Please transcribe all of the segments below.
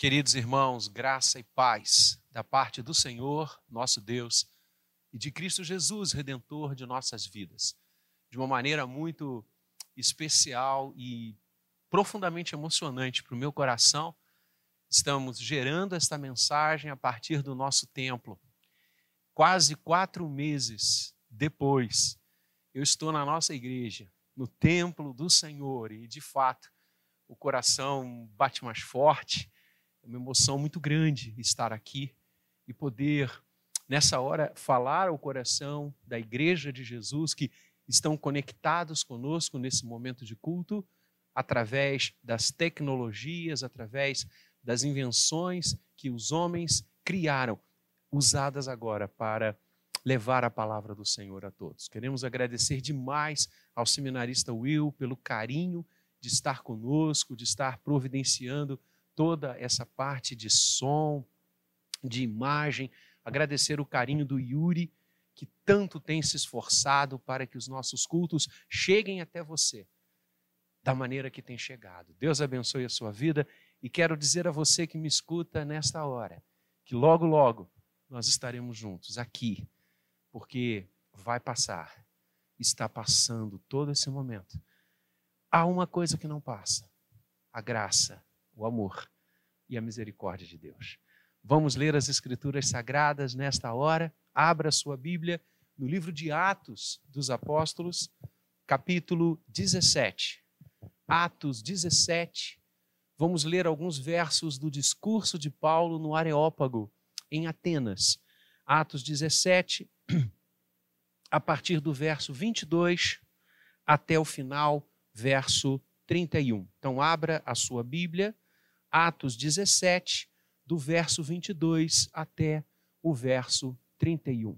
Queridos irmãos, graça e paz da parte do Senhor, nosso Deus, e de Cristo Jesus, redentor de nossas vidas. De uma maneira muito especial e profundamente emocionante para o meu coração, estamos gerando esta mensagem a partir do nosso templo. Quase quatro meses depois, eu estou na nossa igreja, no templo do Senhor, e de fato, o coração bate mais forte é uma emoção muito grande estar aqui e poder, nessa hora, falar ao coração da Igreja de Jesus que estão conectados conosco nesse momento de culto, através das tecnologias, através das invenções que os homens criaram, usadas agora para levar a palavra do Senhor a todos. Queremos agradecer demais ao seminarista Will pelo carinho de estar conosco, de estar providenciando toda essa parte de som, de imagem, agradecer o carinho do Yuri, que tanto tem se esforçado para que os nossos cultos cheguem até você da maneira que tem chegado. Deus abençoe a sua vida e quero dizer a você que me escuta nesta hora que logo, logo nós estaremos juntos aqui, porque vai passar, está passando todo esse momento. Há uma coisa que não passa: a graça o amor e a misericórdia de Deus. Vamos ler as Escrituras Sagradas nesta hora. Abra sua Bíblia no livro de Atos dos Apóstolos, capítulo 17. Atos 17. Vamos ler alguns versos do discurso de Paulo no Areópago, em Atenas. Atos 17, a partir do verso 22 até o final, verso 31. Então, abra a sua Bíblia Atos 17, do verso 22 até o verso 31.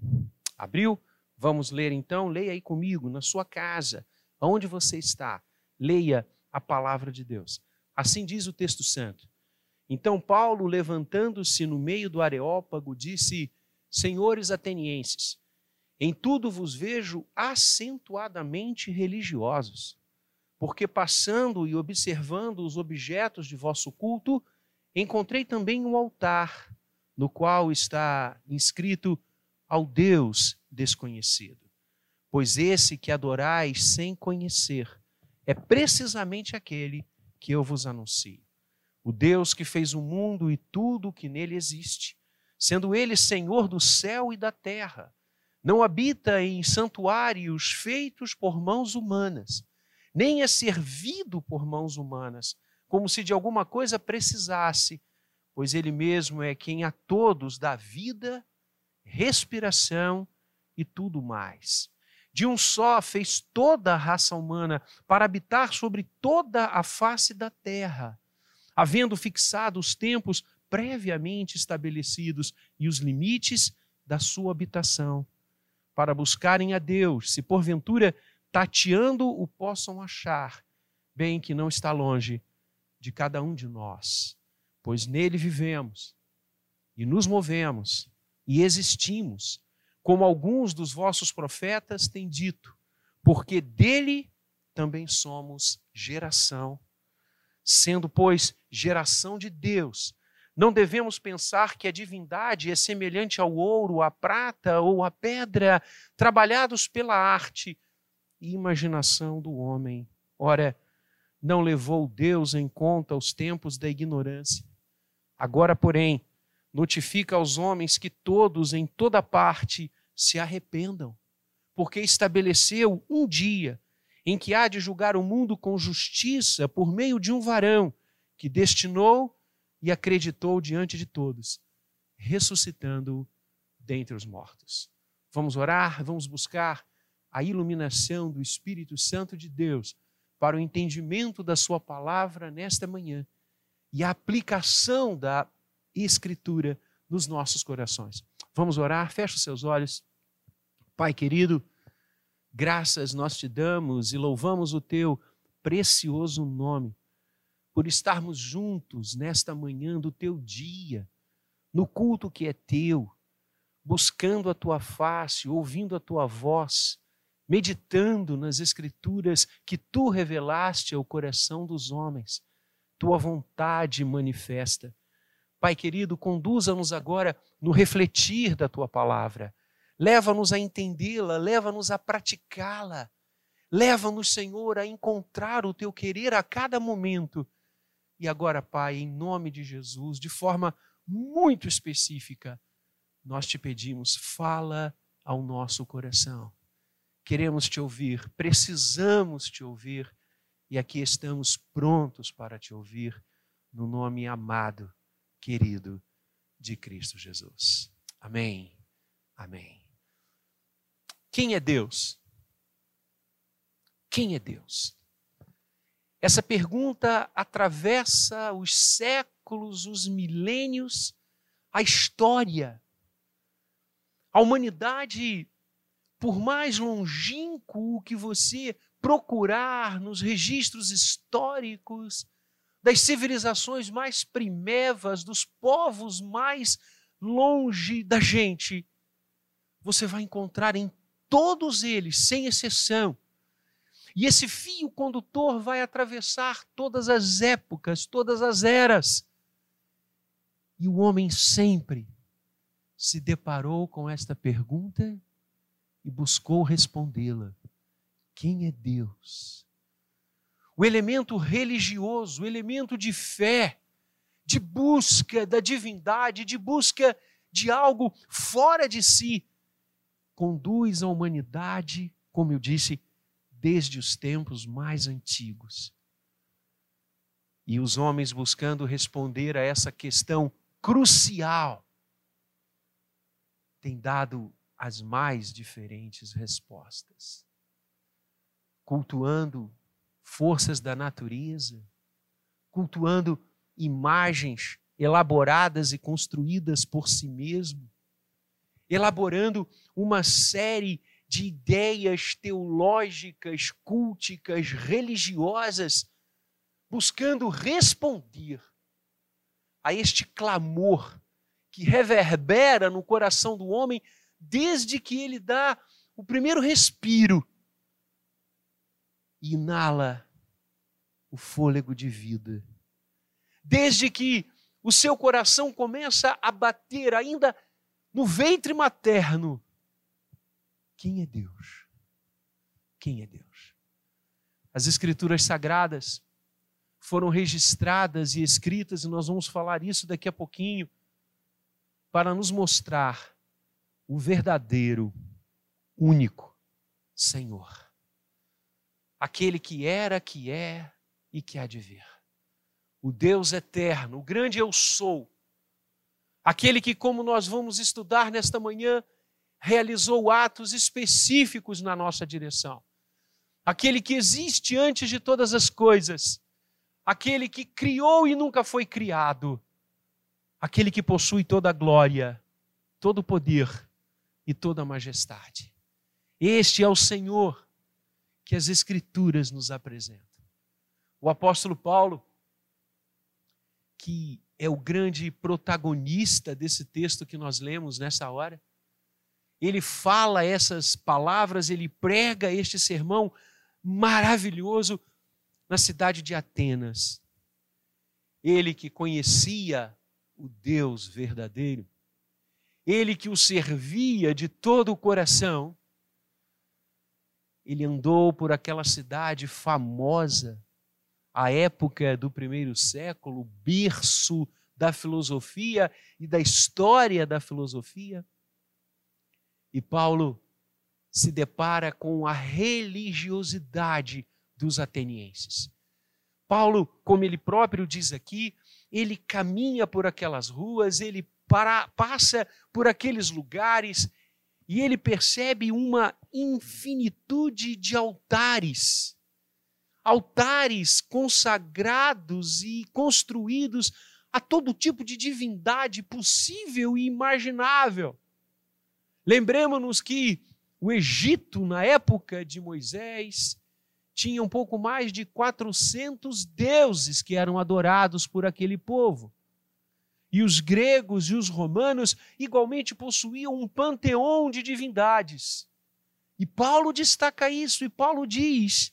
Abriu? Vamos ler então? Leia aí comigo, na sua casa, onde você está. Leia a palavra de Deus. Assim diz o texto santo. Então Paulo, levantando-se no meio do Areópago, disse: Senhores atenienses, em tudo vos vejo acentuadamente religiosos porque passando e observando os objetos de vosso culto, encontrei também um altar, no qual está inscrito ao Deus desconhecido. Pois esse que adorais sem conhecer é precisamente aquele que eu vos anuncio. O Deus que fez o mundo e tudo o que nele existe, sendo ele Senhor do céu e da terra, não habita em santuários feitos por mãos humanas nem é servido por mãos humanas, como se de alguma coisa precisasse, pois Ele mesmo é quem a todos dá vida, respiração e tudo mais. De um só fez toda a raça humana para habitar sobre toda a face da terra, havendo fixado os tempos previamente estabelecidos e os limites da sua habitação, para buscarem a Deus, se porventura tateando o possam achar, bem que não está longe de cada um de nós, pois nele vivemos e nos movemos e existimos, como alguns dos vossos profetas têm dito, porque dele também somos geração. Sendo, pois, geração de Deus, não devemos pensar que a divindade é semelhante ao ouro, à prata ou à pedra, trabalhados pela arte e imaginação do homem. Ora, não levou Deus em conta os tempos da ignorância. Agora, porém, notifica aos homens que todos, em toda parte, se arrependam, porque estabeleceu um dia em que há de julgar o mundo com justiça por meio de um varão que destinou e acreditou diante de todos, ressuscitando-o dentre os mortos. Vamos orar, vamos buscar a iluminação do Espírito Santo de Deus para o entendimento da Sua palavra nesta manhã e a aplicação da Escritura nos nossos corações. Vamos orar, fecha os seus olhos. Pai querido, graças nós te damos e louvamos o teu precioso nome por estarmos juntos nesta manhã do teu dia, no culto que é teu, buscando a tua face, ouvindo a tua voz meditando nas Escrituras que tu revelaste ao coração dos homens, tua vontade manifesta. Pai querido, conduza-nos agora no refletir da tua palavra. Leva-nos a entendê-la, leva-nos a praticá-la. Leva-nos, Senhor, a encontrar o teu querer a cada momento. E agora, Pai, em nome de Jesus, de forma muito específica, nós te pedimos, fala ao nosso coração. Queremos te ouvir, precisamos te ouvir e aqui estamos prontos para te ouvir, no nome amado, querido de Cristo Jesus. Amém. Amém. Quem é Deus? Quem é Deus? Essa pergunta atravessa os séculos, os milênios, a história. A humanidade, por mais longínquo que você procurar nos registros históricos das civilizações mais primevas, dos povos mais longe da gente, você vai encontrar em todos eles, sem exceção. E esse fio condutor vai atravessar todas as épocas, todas as eras. E o homem sempre se deparou com esta pergunta e buscou respondê-la. Quem é Deus? O elemento religioso, o elemento de fé, de busca da divindade, de busca de algo fora de si, conduz a humanidade, como eu disse, desde os tempos mais antigos. E os homens buscando responder a essa questão crucial têm dado as mais diferentes respostas. Cultuando forças da natureza, cultuando imagens elaboradas e construídas por si mesmo, elaborando uma série de ideias teológicas, culticas, religiosas, buscando responder a este clamor que reverbera no coração do homem desde que ele dá o primeiro respiro e inala o fôlego de vida. Desde que o seu coração começa a bater ainda no ventre materno. Quem é Deus? Quem é Deus? As escrituras sagradas foram registradas e escritas, e nós vamos falar isso daqui a pouquinho, para nos mostrar o verdadeiro, único Senhor aquele que era, que é e que há de vir. O Deus eterno, o grande eu sou, aquele que, como nós vamos estudar nesta manhã, realizou atos específicos na nossa direção. Aquele que existe antes de todas as coisas, aquele que criou e nunca foi criado, aquele que possui toda a glória, todo o poder e toda a majestade. Este é o Senhor que as Escrituras nos apresentam. O apóstolo Paulo, que é o grande protagonista desse texto que nós lemos nessa hora, ele fala essas palavras, ele prega este sermão maravilhoso na cidade de Atenas. Ele que conhecia o Deus verdadeiro, ele que o servia de todo o coração, ele andou por aquela cidade famosa, a época do primeiro século, berço da filosofia e da história da filosofia. E Paulo se depara com a religiosidade dos atenienses. Paulo, como ele próprio diz aqui, ele caminha por aquelas ruas, ele para, passa por aqueles lugares e ele percebe uma infinitude de altares. Altares consagrados e construídos a todo tipo de divindade possível e imaginável. Lembremos-nos que o Egito, na época de Moisés, tinha um pouco mais de 400 deuses que eram adorados por aquele povo. E os gregos e os romanos igualmente possuíam um panteão de divindades. E Paulo destaca isso, e Paulo diz,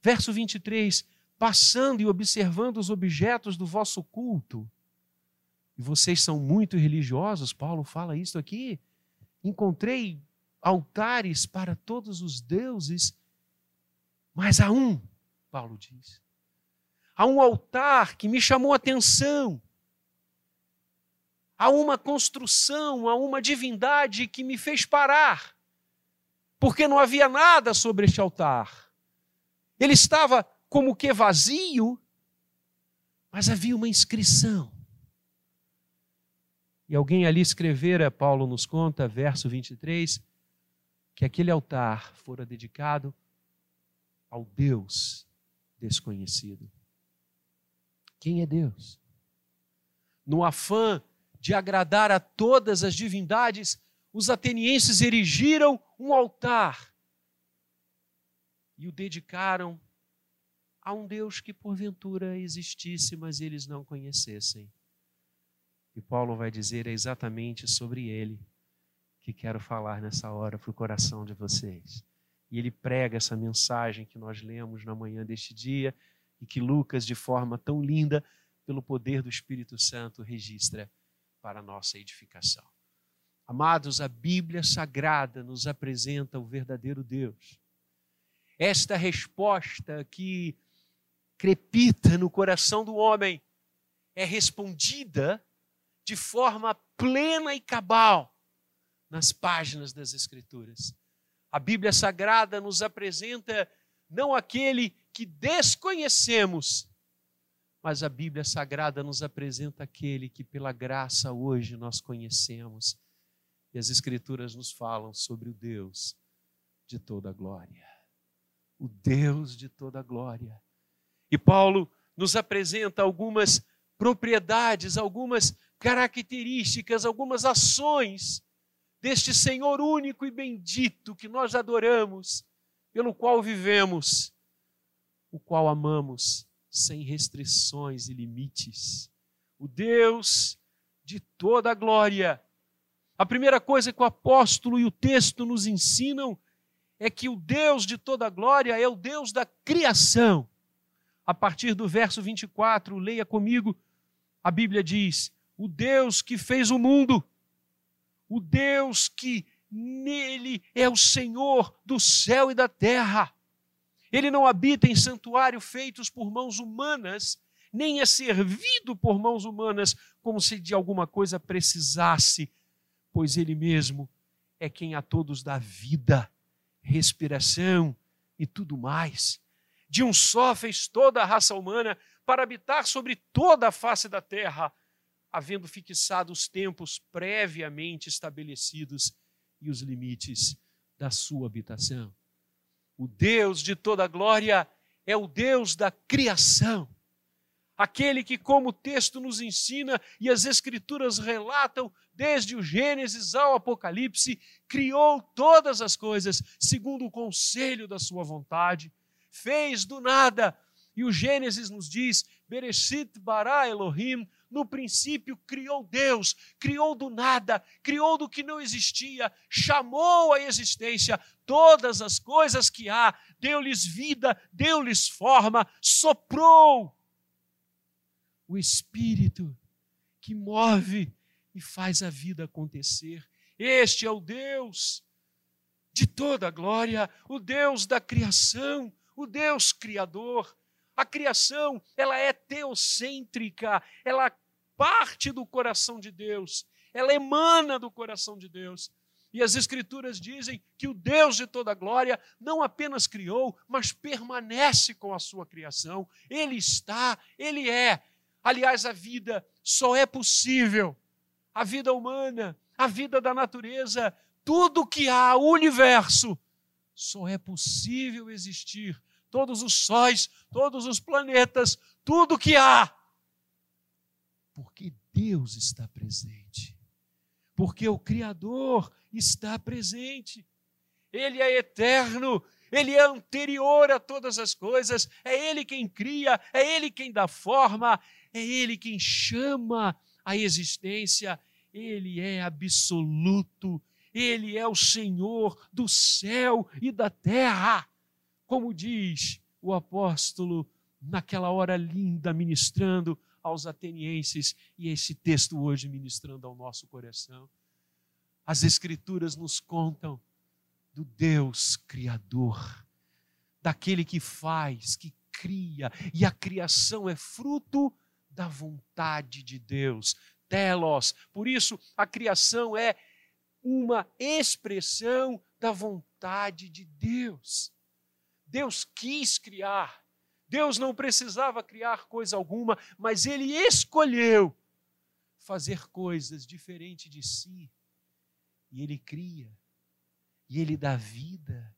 verso 23, passando e observando os objetos do vosso culto, E vocês são muito religiosos, Paulo fala isso aqui. Encontrei altares para todos os deuses, mas há um, Paulo diz. Há um altar que me chamou a atenção. Há uma construção, há uma divindade que me fez parar. Porque não havia nada sobre este altar. Ele estava como que vazio, mas havia uma inscrição. E alguém ali escrevera, Paulo nos conta, verso 23, que aquele altar fora dedicado ao Deus desconhecido. Quem é Deus? No afã de agradar a todas as divindades, os atenienses erigiram um altar e o dedicaram a um Deus que porventura existisse, mas eles não conhecessem. E Paulo vai dizer exatamente sobre ele que quero falar nessa hora para o coração de vocês. E ele prega essa mensagem que nós lemos na manhã deste dia e que Lucas, de forma tão linda, pelo poder do Espírito Santo, registra para a nossa edificação. Amados, a Bíblia Sagrada nos apresenta o verdadeiro Deus. Esta resposta que crepita no coração do homem é respondida de forma plena e cabal nas páginas das Escrituras. A Bíblia Sagrada nos apresenta não aquele que desconhecemos, mas a Bíblia Sagrada nos apresenta aquele que, pela graça, hoje nós conhecemos. E as Escrituras nos falam sobre o Deus de toda a glória. O Deus de toda a glória. E Paulo nos apresenta algumas propriedades, algumas características, algumas ações deste Senhor único e bendito que nós adoramos, pelo qual vivemos, o qual amamos sem restrições e limites. O Deus de toda a glória. A primeira coisa que o apóstolo e o texto nos ensinam é que o Deus de toda a glória é o Deus da criação. A partir do verso 24, leia comigo, a Bíblia diz: O Deus que fez o mundo o Deus que nele é o Senhor do céu e da terra. Ele não habita em santuário feitos por mãos humanas, nem é servido por mãos humanas, como se de alguma coisa precisasse, pois ele mesmo é quem a todos dá vida, respiração e tudo mais. De um só fez toda a raça humana para habitar sobre toda a face da terra havendo fixado os tempos previamente estabelecidos e os limites da sua habitação. O Deus de toda glória é o Deus da criação. Aquele que, como o texto nos ensina e as Escrituras relatam, desde o Gênesis ao Apocalipse, criou todas as coisas segundo o conselho da sua vontade, fez do nada, e o Gênesis nos diz: Bereshit bara Elohim no princípio criou Deus, criou do nada, criou do que não existia, chamou à existência todas as coisas que há, deu-lhes vida, deu-lhes forma, soprou o Espírito que move e faz a vida acontecer. Este é o Deus de toda a glória, o Deus da criação, o Deus criador. A criação, ela é teocêntrica, ela parte do coração de Deus, ela emana do coração de Deus. E as Escrituras dizem que o Deus de toda glória não apenas criou, mas permanece com a sua criação. Ele está, ele é. Aliás, a vida só é possível. A vida humana, a vida da natureza, tudo que há, o universo, só é possível existir. Todos os sóis, todos os planetas, tudo que há porque Deus está presente. Porque o Criador está presente. Ele é eterno, ele é anterior a todas as coisas, é Ele quem cria, é Ele quem dá forma, é Ele quem chama a existência, Ele é absoluto, Ele é o Senhor do céu e da terra. Como diz o apóstolo naquela hora linda, ministrando aos atenienses e esse texto hoje ministrando ao nosso coração. As Escrituras nos contam do Deus Criador, daquele que faz, que cria, e a criação é fruto da vontade de Deus, telos. Por isso, a criação é uma expressão da vontade de Deus. Deus quis criar. Deus não precisava criar coisa alguma, mas ele escolheu fazer coisas diferentes de si. E ele cria, e ele dá vida,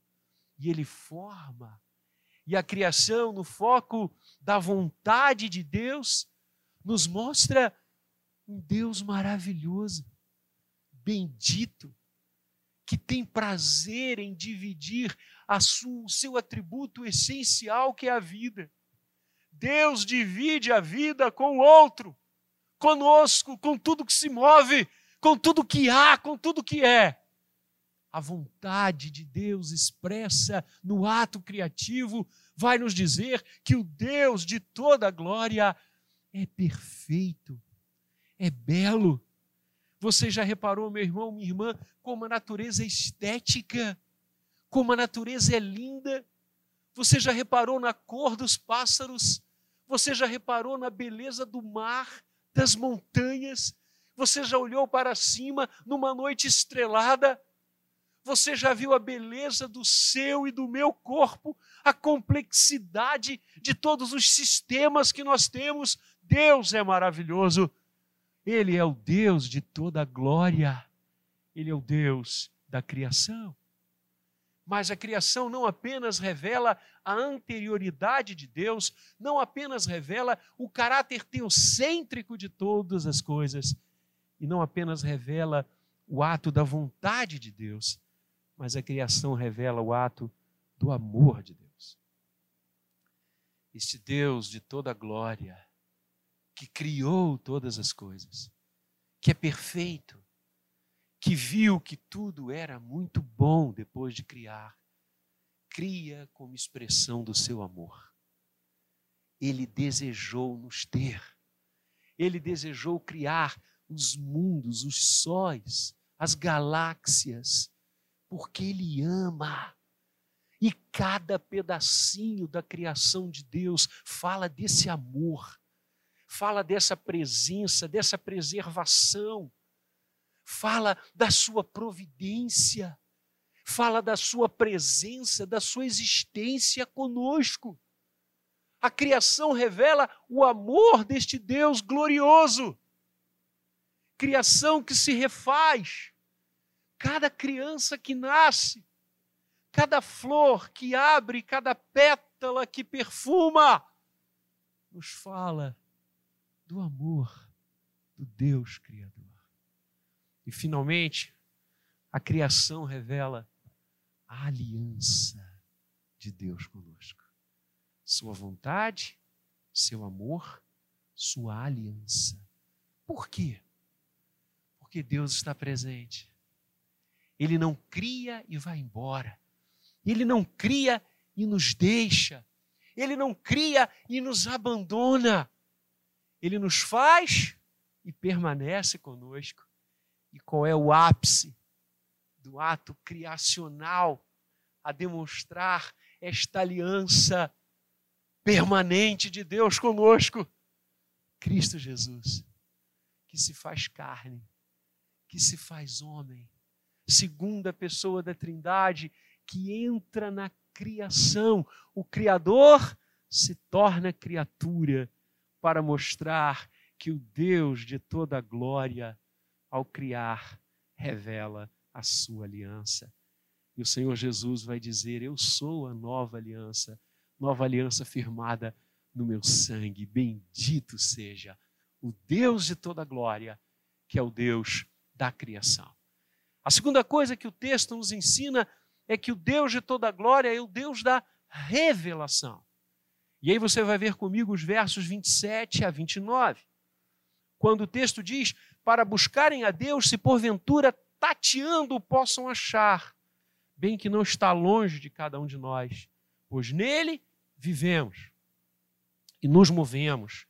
e ele forma. E a criação, no foco da vontade de Deus, nos mostra um Deus maravilhoso, bendito, que tem prazer em dividir o seu atributo essencial, que é a vida. Deus divide a vida com o outro, conosco, com tudo que se move, com tudo que há, com tudo que é. A vontade de Deus expressa no ato criativo vai nos dizer que o Deus de toda glória é perfeito, é belo. Você já reparou, meu irmão, minha irmã, como a natureza é estética, como a natureza é linda? Você já reparou na cor dos pássaros? Você já reparou na beleza do mar, das montanhas? Você já olhou para cima numa noite estrelada? Você já viu a beleza do seu e do meu corpo, a complexidade de todos os sistemas que nós temos? Deus é maravilhoso. Ele é o Deus de toda a glória. Ele é o Deus da criação. Mas a criação não apenas revela a anterioridade de Deus, não apenas revela o caráter teocêntrico de todas as coisas, e não apenas revela o ato da vontade de Deus, mas a criação revela o ato do amor de Deus. Este Deus de toda glória, que criou todas as coisas, que é perfeito, que viu que tudo era muito bom depois de criar, cria como expressão do seu amor. Ele desejou nos ter, ele desejou criar os mundos, os sóis, as galáxias, porque ele ama. E cada pedacinho da criação de Deus fala desse amor fala dessa presença, dessa preservação, fala da sua providência, fala da sua presença, da sua existência conosco. A criação revela o amor deste Deus glorioso. Criação que se refaz. Cada criança que nasce, cada flor que abre, cada pétala que perfuma, nos fala do amor do Deus Criador. E, finalmente, a criação revela a aliança de Deus conosco. Sua vontade, seu amor, sua aliança. Por quê? Porque Deus está presente. Ele não cria e vai embora. Ele não cria e nos deixa. Ele não cria e nos abandona. Ele nos faz e permanece conosco. E qual é o ápice do ato criacional a demonstrar esta aliança permanente de Deus conosco? Cristo Jesus, que se faz carne, que se faz homem, segunda pessoa da Trindade, que entra na criação. O Criador se torna criatura para mostrar que o Deus de toda glória, ao criar, revela a sua aliança. E o Senhor Jesus vai dizer: Eu sou a nova aliança, nova aliança firmada no meu sangue. Bendito seja o Deus de toda glória, que é o Deus da criação. A segunda coisa que o texto nos ensina é que o Deus de toda glória é o Deus da revelação. E aí você vai ver comigo os versos 27 a 29. Quando o texto diz: Para buscarem a Deus, se porventura tateando possam achar, bem que não está longe de cada um de nós, pois nele vivemos e nos movemos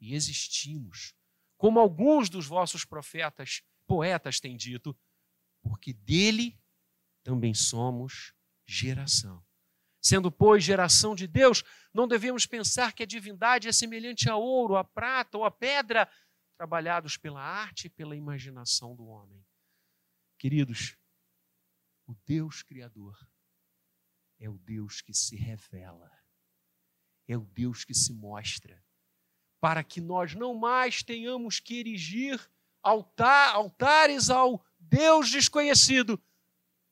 e existimos, como alguns dos vossos profetas, poetas têm dito, porque dele também somos geração. Sendo, pois, geração de Deus, não devemos pensar que a divindade é semelhante a ouro, a prata ou a pedra, trabalhados pela arte e pela imaginação do homem. Queridos, o Deus Criador é o Deus que se revela, é o Deus que se mostra, para que nós não mais tenhamos que erigir altar, altares ao Deus desconhecido,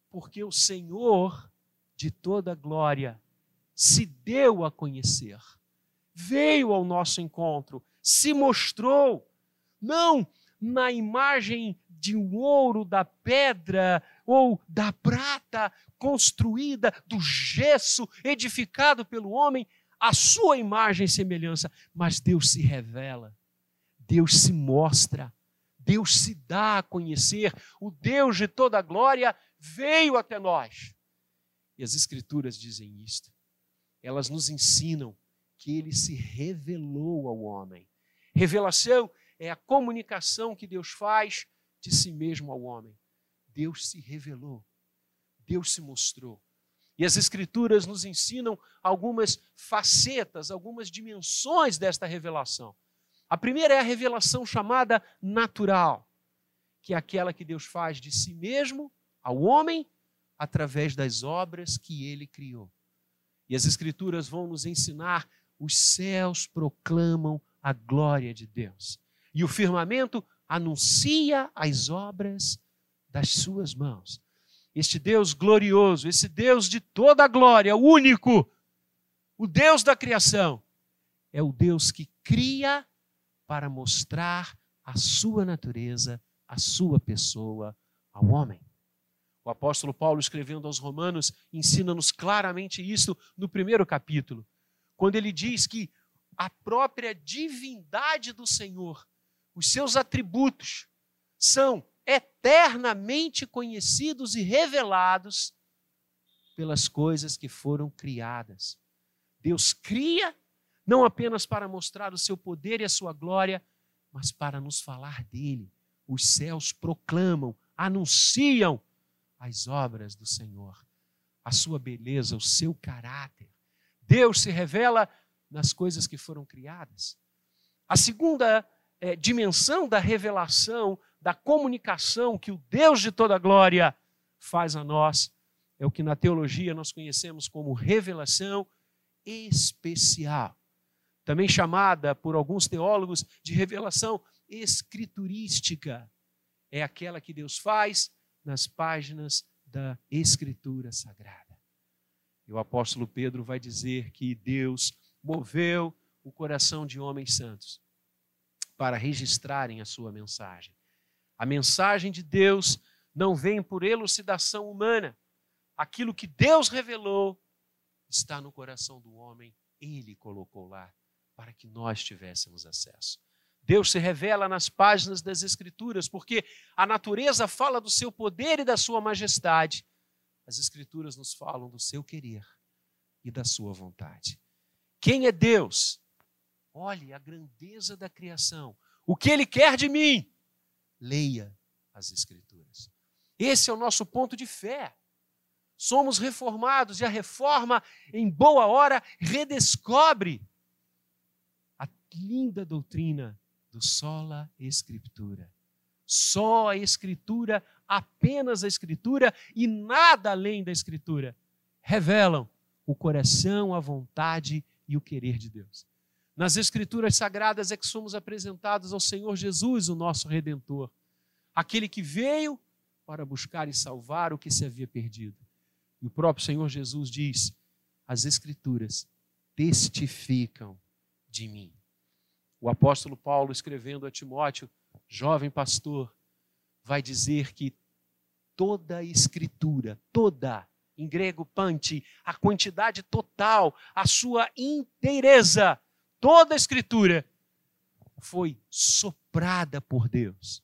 porque o Senhor de toda glória se deu a conhecer, veio ao nosso encontro, se mostrou, não na imagem de um ouro, da pedra ou da prata construída do gesso edificado pelo homem, a sua imagem e semelhança, mas Deus se revela, Deus se mostra, Deus se dá a conhecer, o Deus de toda glória veio até nós. E as Escrituras dizem isto. Elas nos ensinam que ele se revelou ao homem. Revelação é a comunicação que Deus faz de si mesmo ao homem. Deus se revelou, Deus se mostrou. E as Escrituras nos ensinam algumas facetas, algumas dimensões desta revelação. A primeira é a revelação chamada natural, que é aquela que Deus faz de si mesmo ao homem através das obras que ele criou. E as Escrituras vão nos ensinar: os céus proclamam a glória de Deus, e o firmamento anuncia as obras das suas mãos. Este Deus glorioso, esse Deus de toda a glória, o único, o Deus da criação, é o Deus que cria para mostrar a sua natureza, a sua pessoa ao homem. O apóstolo Paulo, escrevendo aos Romanos, ensina-nos claramente isso no primeiro capítulo, quando ele diz que a própria divindade do Senhor, os seus atributos, são eternamente conhecidos e revelados pelas coisas que foram criadas. Deus cria não apenas para mostrar o seu poder e a sua glória, mas para nos falar dele. Os céus proclamam, anunciam as obras do Senhor, a sua beleza, o seu caráter. Deus se revela nas coisas que foram criadas. A segunda é, dimensão da revelação, da comunicação que o Deus de toda glória faz a nós, é o que na teologia nós conhecemos como revelação especial. Também chamada por alguns teólogos de revelação escriturística. É aquela que Deus faz nas páginas da Escritura Sagrada. E o apóstolo Pedro vai dizer que Deus moveu o coração de homens santos para registrarem a sua mensagem. A mensagem de Deus não vem por elucidação humana. Aquilo que Deus revelou está no coração do homem, ele colocou lá para que nós tivéssemos acesso. Deus se revela nas páginas das Escrituras, porque a natureza fala do seu poder e da sua majestade. As Escrituras nos falam do seu querer e da sua vontade. Quem é Deus? Olhe a grandeza da criação. O que Ele quer de mim? Leia as Escrituras. Esse é o nosso ponto de fé. Somos reformados e a reforma, em boa hora, redescobre a linda doutrina do sola escritura. Só a escritura, apenas a escritura e nada além da escritura revelam o coração, a vontade e o querer de Deus. Nas escrituras sagradas é que somos apresentados ao Senhor Jesus, o nosso redentor, aquele que veio para buscar e salvar o que se havia perdido. E o próprio Senhor Jesus diz: as escrituras testificam de mim. O apóstolo Paulo, escrevendo a Timóteo, jovem pastor, vai dizer que toda a escritura, toda, em grego pante, a quantidade total, a sua inteireza, toda a escritura foi soprada por Deus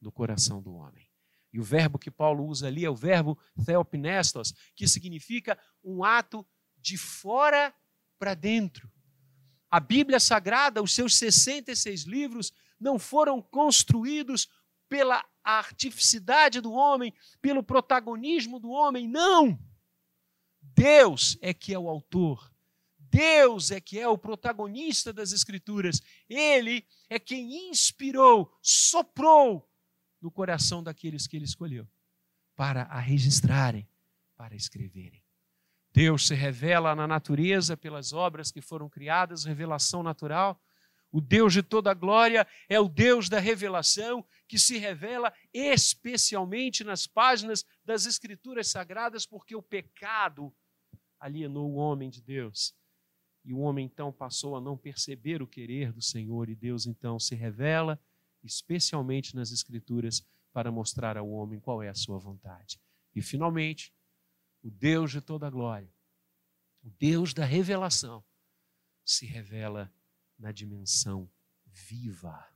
no coração do homem. E o verbo que Paulo usa ali é o verbo theopnestos, que significa um ato de fora para dentro A Bíblia Sagrada, os seus 66 livros, não foram construídos pela artificidade do homem, pelo protagonismo do homem, não. Deus é que é o autor. Deus é que é o protagonista das Escrituras. Ele é quem inspirou, soprou no coração daqueles que ele escolheu para a registrarem, para escreverem. Deus se revela na natureza pelas obras que foram criadas, revelação natural. O Deus de toda glória é o Deus da revelação que se revela especialmente nas páginas das Escrituras Sagradas, porque o pecado alienou o homem de Deus. E o homem então passou a não perceber o querer do Senhor, e Deus então se revela, especialmente nas Escrituras, para mostrar ao homem qual é a sua vontade. E finalmente, o Deus de toda glória, o Deus da revelação, se revela na dimensão viva.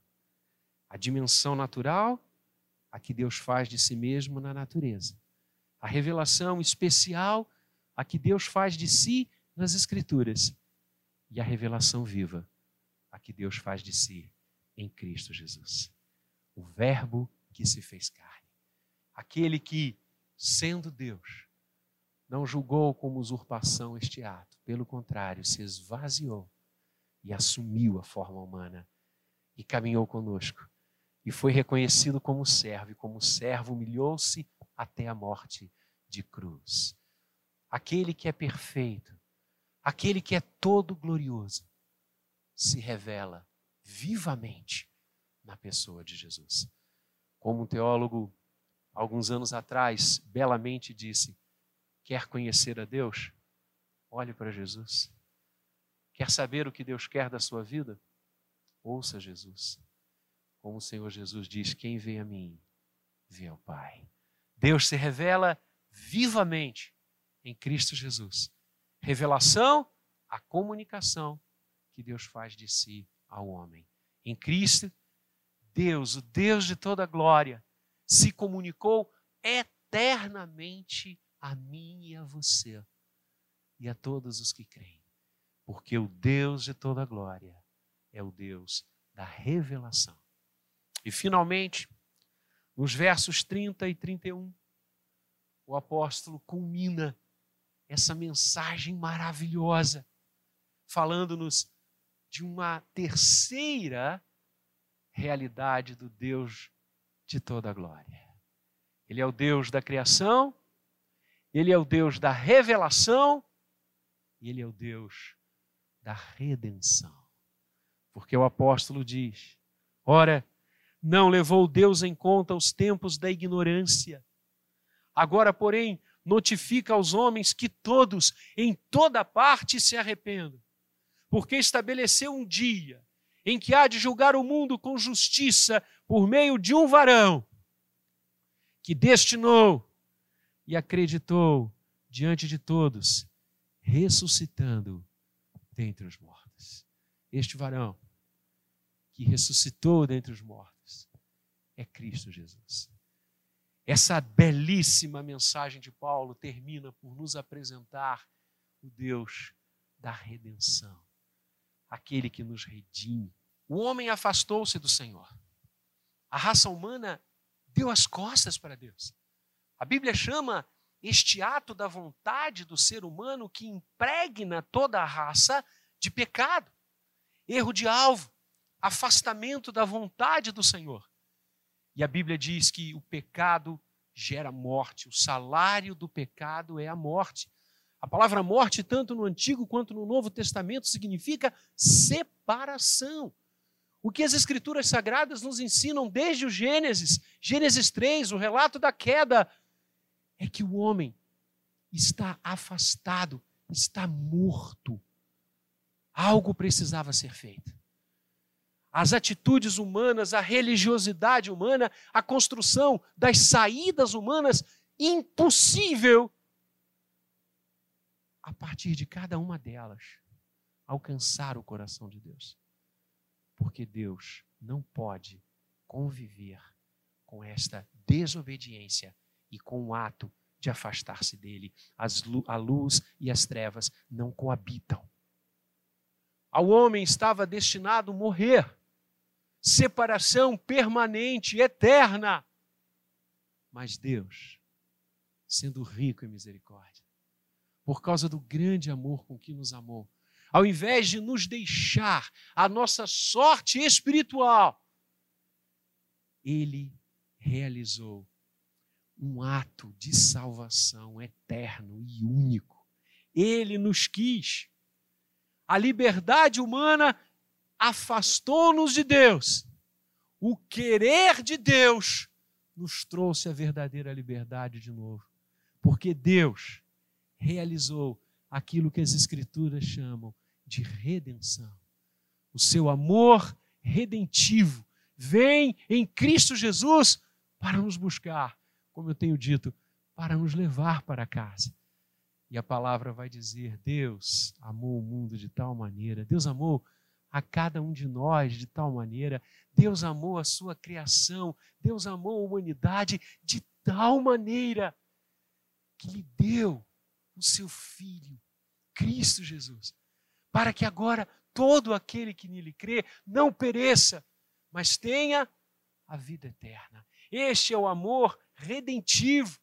A dimensão natural, a que Deus faz de si mesmo na natureza. A revelação especial, a que Deus faz de si nas Escrituras. E a revelação viva, a que Deus faz de si em Cristo Jesus. O Verbo que se fez carne. Aquele que, sendo Deus, não julgou como usurpação este ato, pelo contrário, se esvaziou e assumiu a forma humana e caminhou conosco. E foi reconhecido como servo, e como servo humilhou-se até a morte de cruz. Aquele que é perfeito, aquele que é todo glorioso, se revela vivamente na pessoa de Jesus. Como um teólogo, alguns anos atrás, belamente disse: Quer conhecer a Deus? Olhe para Jesus. Quer saber o que Deus quer da sua vida? Ouça Jesus. Como o Senhor Jesus diz: Quem vê a mim, vê ao Pai. Deus se revela vivamente em Cristo Jesus. Revelação, a comunicação que Deus faz de si ao homem. Em Cristo, Deus, o Deus de toda glória, se comunicou eternamente a mim e a você e a todos os que creem. Porque o Deus de toda glória é o Deus da revelação. E finalmente, nos versos 30 e 31, o apóstolo culmina essa mensagem maravilhosa, falando-nos de uma terceira realidade do Deus de toda glória. Ele é o Deus da criação, ele é o Deus da revelação e ele é o Deus da redenção. Porque o apóstolo diz: ora, não levou Deus em conta os tempos da ignorância. Agora, porém, notifica aos homens que todos, em toda parte, se arrependam, porque estabeleceu um dia em que há de julgar o mundo com justiça por meio de um varão que destinou e acreditou diante de todos ressuscitando dentre os mortos. Este varão que ressuscitou dentre os mortos é Cristo Jesus. Essa belíssima mensagem de Paulo termina por nos apresentar o Deus da redenção, aquele que nos redime. O homem afastou-se do Senhor. A raça humana deu as costas para Deus. A Bíblia chama este ato da vontade do ser humano que impregna toda a raça de pecado, erro de alvo, afastamento da vontade do Senhor. E a Bíblia diz que o pecado gera morte, o salário do pecado é a morte. A palavra morte, tanto no Antigo quanto no Novo Testamento, significa separação. O que as Escrituras Sagradas nos ensinam desde o Gênesis, Gênesis 3, o relato da queda é que o homem está afastado, está morto. Algo precisava ser feito. As atitudes humanas, a religiosidade humana, a construção das saídas humanas, impossível a partir de cada uma delas alcançar o coração de Deus. Porque Deus não pode conviver com esta desobediência e com o ato de afastar-se dele. As, a luz e as trevas não coabitam. ao homem estava destinado a morrer, separação permanente, eterna. Mas Deus, sendo rico em misericórdia, por causa do grande amor com que nos amou, ao invés de nos deixar a nossa sorte espiritual, ele realizou um ato de salvação eterno e único. Ele nos quis. A liberdade humana afastou-nos de Deus. O querer de Deus nos trouxe a verdadeira liberdade de novo. Porque Deus realizou aquilo que as Escrituras chamam de redenção. O seu amor redentivo vem em Cristo Jesus para nos buscar, como eu tenho dito, para nos levar para casa. E a palavra vai dizer: Deus amou o mundo de tal maneira, Deus amou a cada um de nós de tal maneira, Deus amou a sua criação, Deus amou a humanidade de tal maneira que lhe deu o seu Filho, Cristo Jesus, para que agora todo aquele que nele crê não pereça, mas tenha a vida eterna. Este é o amor redentivo.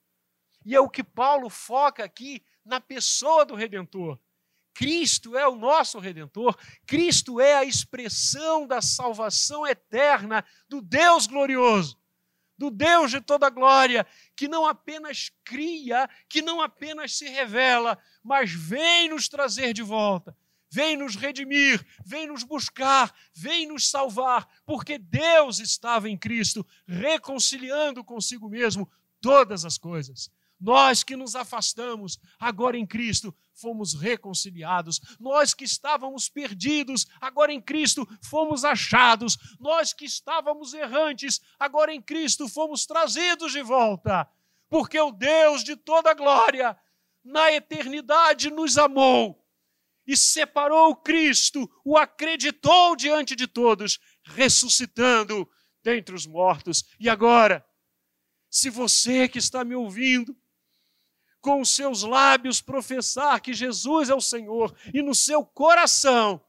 E é o que Paulo foca aqui na pessoa do Redentor. Cristo é o nosso redentor, Cristo é a expressão da salvação eterna do Deus glorioso, do Deus de toda glória, que não apenas cria, que não apenas se revela, mas vem nos trazer de volta, vem nos redimir, vem nos buscar, vem nos salvar, porque Deus estava em Cristo, reconciliando consigo mesmo todas as coisas. Nós que nos afastamos, agora em Cristo, fomos reconciliados. Nós que estávamos perdidos, agora em Cristo, fomos achados. Nós que estávamos errantes, agora em Cristo, fomos trazidos de volta. Porque o Deus de toda glória, na eternidade, nos amou e separou Cristo, o acreditou diante de todos, ressuscitando dentre os mortos. E agora, se você que está me ouvindo, com os seus lábios professar que Jesus é o Senhor e no seu coração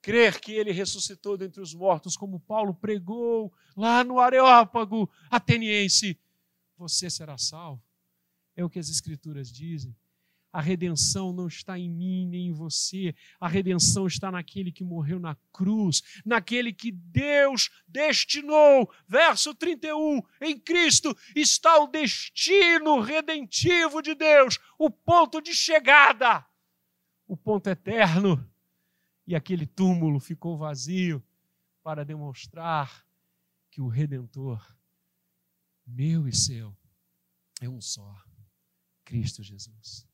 crer que ele ressuscitou dentre os mortos, como Paulo pregou lá no Areópago ateniense, você será salvo. É o que as Escrituras dizem. A redenção não está em mim nem em você. A redenção está naquele que morreu na cruz, naquele que Deus destinou. Verso 31. Em Cristo está o destino redentivo de Deus, o ponto de chegada, o ponto eterno. E aquele túmulo ficou vazio para demonstrar que o redentor, meu e seu, é um só. Cristo Jesus.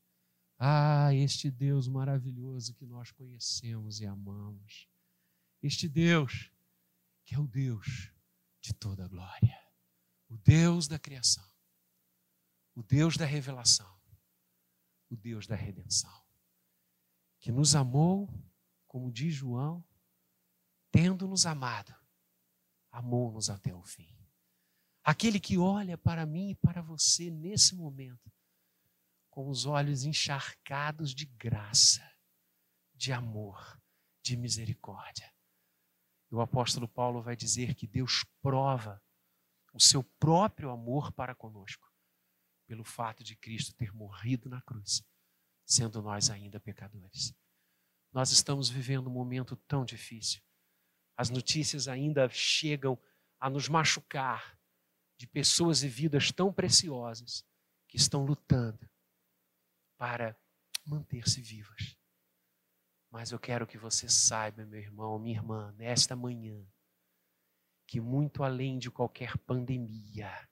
Ah, este Deus maravilhoso que nós conhecemos e amamos. Este Deus que é o Deus de toda glória. O Deus da criação. O Deus da revelação. O Deus da redenção. Que nos amou, como diz João, tendo-nos amado, amou-nos até o fim. Aquele que olha para mim e para você nesse momento com os olhos encharcados de graça, de amor, de misericórdia. E o apóstolo Paulo vai dizer que Deus prova o seu próprio amor para conosco, pelo fato de Cristo ter morrido na cruz, sendo nós ainda pecadores. Nós estamos vivendo um momento tão difícil. As notícias ainda chegam a nos machucar de pessoas e vidas tão preciosas que estão lutando para manter-se vivas. Mas eu quero que você saiba, meu irmão, minha irmã, nesta manhã, que muito além de qualquer pandemia,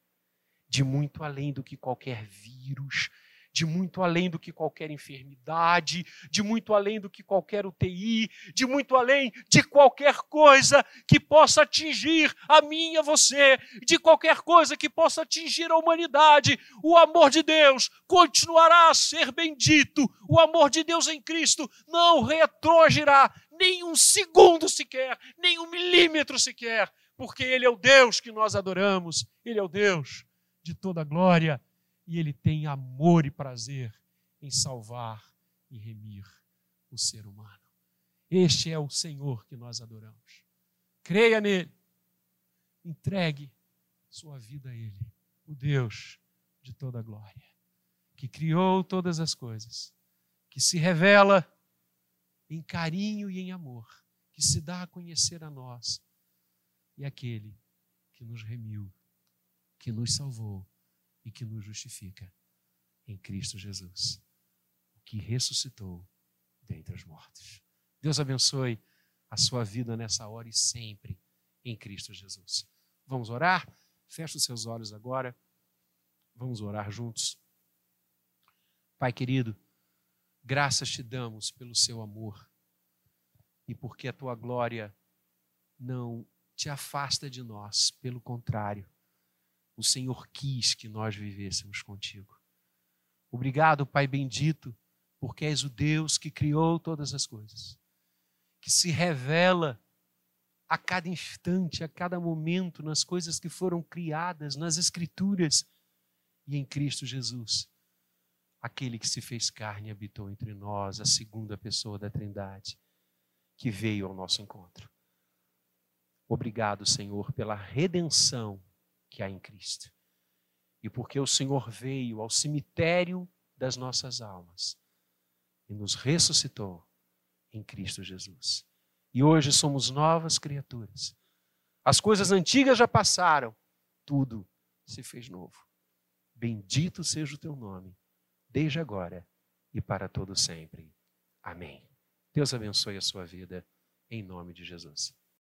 de muito além do que qualquer vírus, de muito além do que qualquer enfermidade, de muito além do que qualquer UTI, de muito além de qualquer coisa que possa atingir a mim e a você, de qualquer coisa que possa atingir a humanidade. O amor de Deus continuará a ser bendito. O amor de Deus em Cristo não retrogirá nem um segundo sequer, nem um milímetro sequer, porque Ele é o Deus que nós adoramos, Ele é o Deus de toda glória e ele tem amor e prazer em salvar e remir o ser humano. Este é o Senhor que nós adoramos. Creia nele. Entregue sua vida a Ele, o Deus de toda glória, que criou todas as coisas, que se revela em carinho e em amor, que se dá a conhecer a nós, e aquele que nos remiu, que nos salvou e que nos justifica em Cristo Jesus, o que ressuscitou dentre os mortos. Deus abençoe a sua vida nessa hora e sempre em Cristo Jesus. Vamos orar? Feche os seus olhos agora. Vamos orar juntos. Pai querido, graças te damos pelo seu amor e porque a tua glória não te afasta de nós, pelo contrário, o Senhor quis que nós vivêssemos contigo. Obrigado, Pai bendito, porque és o Deus que criou todas as coisas, que se revela a cada instante, a cada momento, nas coisas que foram criadas, nas Escrituras e em Cristo Jesus. Aquele que se fez carne e habitou entre nós, a segunda pessoa da Trindade, que veio ao nosso encontro. Obrigado, Senhor, pela redenção que há em Cristo. E porque o Senhor veio ao cemitério das nossas almas e nos ressuscitou em Cristo Jesus. E hoje somos novas criaturas. As coisas antigas já passaram, tudo se fez novo. Bendito seja o teu nome, desde agora e para todo sempre. Amém. Deus abençoe a sua vida, em nome de Jesus.